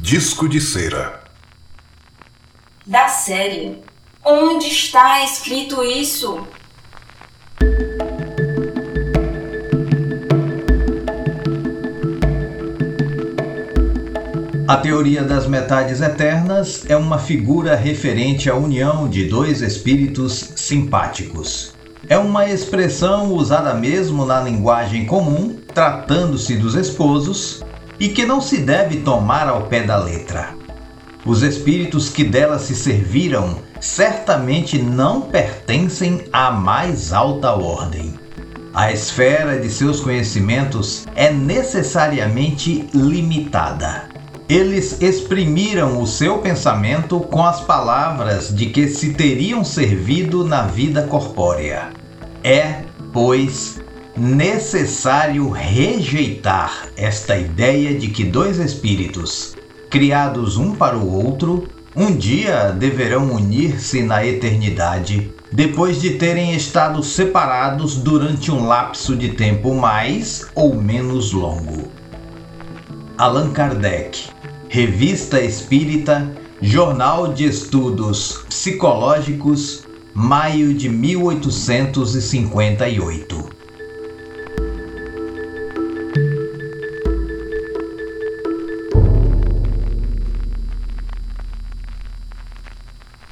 Disco de cera. Da série. Onde está escrito isso? A teoria das metades eternas é uma figura referente à união de dois espíritos simpáticos. É uma expressão usada mesmo na linguagem comum, tratando-se dos esposos, e que não se deve tomar ao pé da letra. Os espíritos que dela se serviram certamente não pertencem à mais alta ordem. A esfera de seus conhecimentos é necessariamente limitada. Eles exprimiram o seu pensamento com as palavras de que se teriam servido na vida corpórea. É, pois, necessário rejeitar esta ideia de que dois espíritos, criados um para o outro, um dia deverão unir-se na eternidade, depois de terem estado separados durante um lapso de tempo mais ou menos longo. Allan Kardec Revista Espírita, Jornal de Estudos Psicológicos, maio de 1858.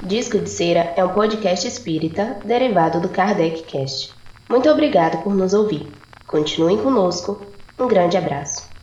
Disco de Cera é um podcast espírita derivado do Kardec Cast. Muito obrigado por nos ouvir. Continuem conosco. Um grande abraço.